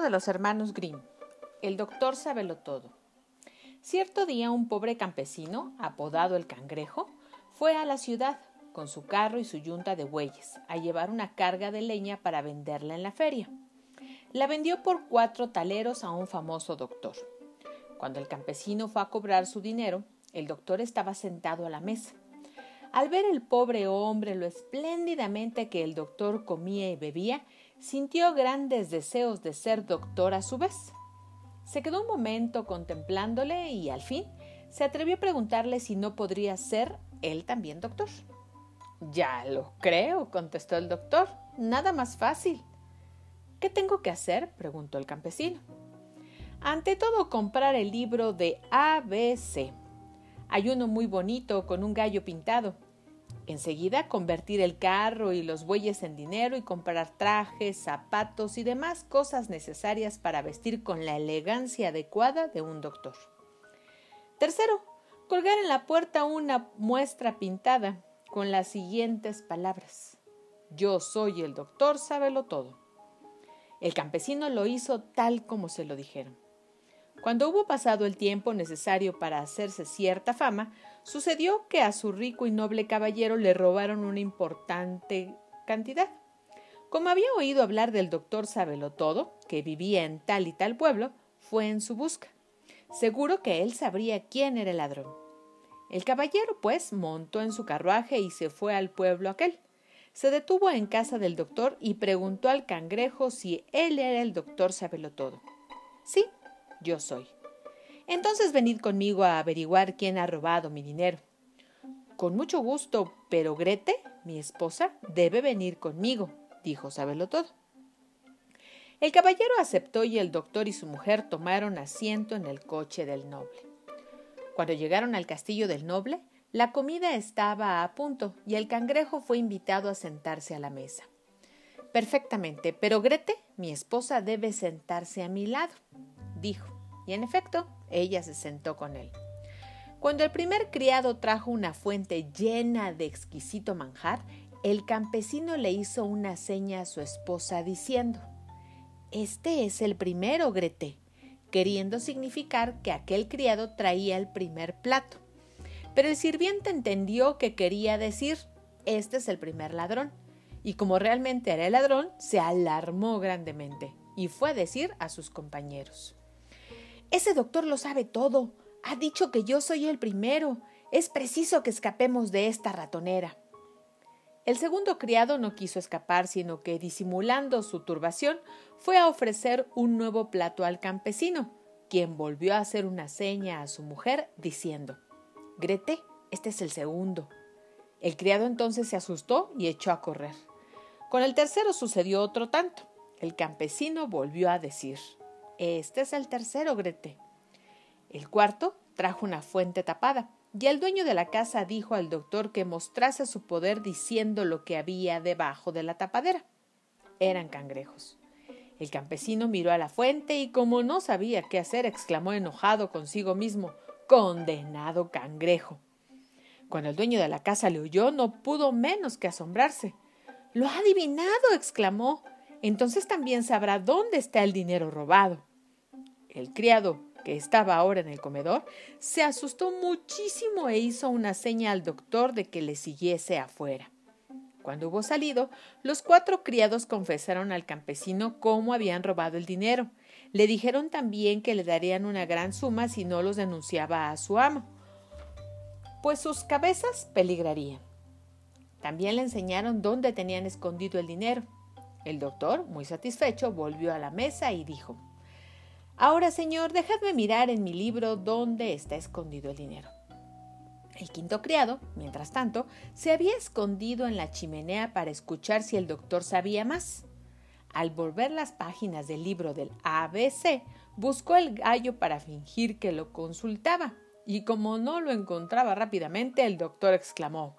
De los hermanos Grimm. El doctor sabelo todo. Cierto día un pobre campesino, apodado el cangrejo, fue a la ciudad con su carro y su yunta de bueyes a llevar una carga de leña para venderla en la feria. La vendió por cuatro taleros a un famoso doctor. Cuando el campesino fue a cobrar su dinero, el doctor estaba sentado a la mesa. Al ver el pobre hombre lo espléndidamente que el doctor comía y bebía, sintió grandes deseos de ser doctor a su vez. Se quedó un momento contemplándole y al fin se atrevió a preguntarle si no podría ser él también doctor. Ya lo creo, contestó el doctor. Nada más fácil. ¿Qué tengo que hacer? preguntó el campesino. Ante todo, comprar el libro de ABC. Hay uno muy bonito con un gallo pintado. Enseguida convertir el carro y los bueyes en dinero y comprar trajes, zapatos y demás cosas necesarias para vestir con la elegancia adecuada de un doctor. Tercero, colgar en la puerta una muestra pintada con las siguientes palabras. Yo soy el doctor, sábelo todo. El campesino lo hizo tal como se lo dijeron. Cuando hubo pasado el tiempo necesario para hacerse cierta fama, sucedió que a su rico y noble caballero le robaron una importante cantidad. Como había oído hablar del doctor todo, que vivía en tal y tal pueblo, fue en su busca. Seguro que él sabría quién era el ladrón. El caballero, pues, montó en su carruaje y se fue al pueblo aquel. Se detuvo en casa del doctor y preguntó al cangrejo si él era el doctor todo. Sí, yo soy. Entonces venid conmigo a averiguar quién ha robado mi dinero. Con mucho gusto, pero Grete, mi esposa, debe venir conmigo, dijo todo. El caballero aceptó y el doctor y su mujer tomaron asiento en el coche del noble. Cuando llegaron al castillo del noble, la comida estaba a punto y el cangrejo fue invitado a sentarse a la mesa. Perfectamente, pero Grete, mi esposa, debe sentarse a mi lado, dijo, y en efecto, ella se sentó con él. Cuando el primer criado trajo una fuente llena de exquisito manjar, el campesino le hizo una seña a su esposa diciendo Este es el primero, Grete queriendo significar que aquel criado traía el primer plato. Pero el sirviente entendió que quería decir, este es el primer ladrón. Y como realmente era el ladrón, se alarmó grandemente y fue a decir a sus compañeros. Ese doctor lo sabe todo. Ha dicho que yo soy el primero. Es preciso que escapemos de esta ratonera. El segundo criado no quiso escapar, sino que, disimulando su turbación, fue a ofrecer un nuevo plato al campesino, quien volvió a hacer una seña a su mujer, diciendo Grete, este es el segundo. El criado entonces se asustó y echó a correr. Con el tercero sucedió otro tanto. El campesino volvió a decir Este es el tercero, Grete. El cuarto trajo una fuente tapada y el dueño de la casa dijo al doctor que mostrase su poder diciendo lo que había debajo de la tapadera. Eran cangrejos. El campesino miró a la fuente y como no sabía qué hacer, exclamó enojado consigo mismo Condenado cangrejo. Cuando el dueño de la casa le oyó, no pudo menos que asombrarse. Lo ha adivinado. exclamó. Entonces también sabrá dónde está el dinero robado. El criado que estaba ahora en el comedor, se asustó muchísimo e hizo una seña al doctor de que le siguiese afuera. Cuando hubo salido, los cuatro criados confesaron al campesino cómo habían robado el dinero. Le dijeron también que le darían una gran suma si no los denunciaba a su amo, pues sus cabezas peligrarían. También le enseñaron dónde tenían escondido el dinero. El doctor, muy satisfecho, volvió a la mesa y dijo Ahora, señor, dejadme mirar en mi libro dónde está escondido el dinero. El quinto criado, mientras tanto, se había escondido en la chimenea para escuchar si el doctor sabía más. Al volver las páginas del libro del ABC, buscó el gallo para fingir que lo consultaba, y como no lo encontraba rápidamente, el doctor exclamó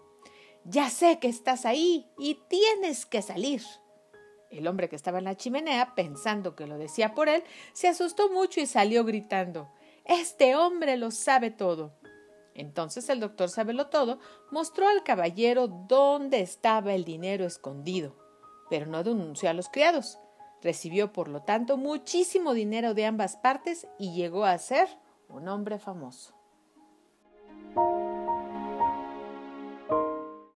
Ya sé que estás ahí y tienes que salir. El hombre que estaba en la chimenea, pensando que lo decía por él, se asustó mucho y salió gritando Este hombre lo sabe todo. Entonces el doctor Sabelo Todo mostró al caballero dónde estaba el dinero escondido, pero no denunció a los criados. Recibió, por lo tanto, muchísimo dinero de ambas partes y llegó a ser un hombre famoso.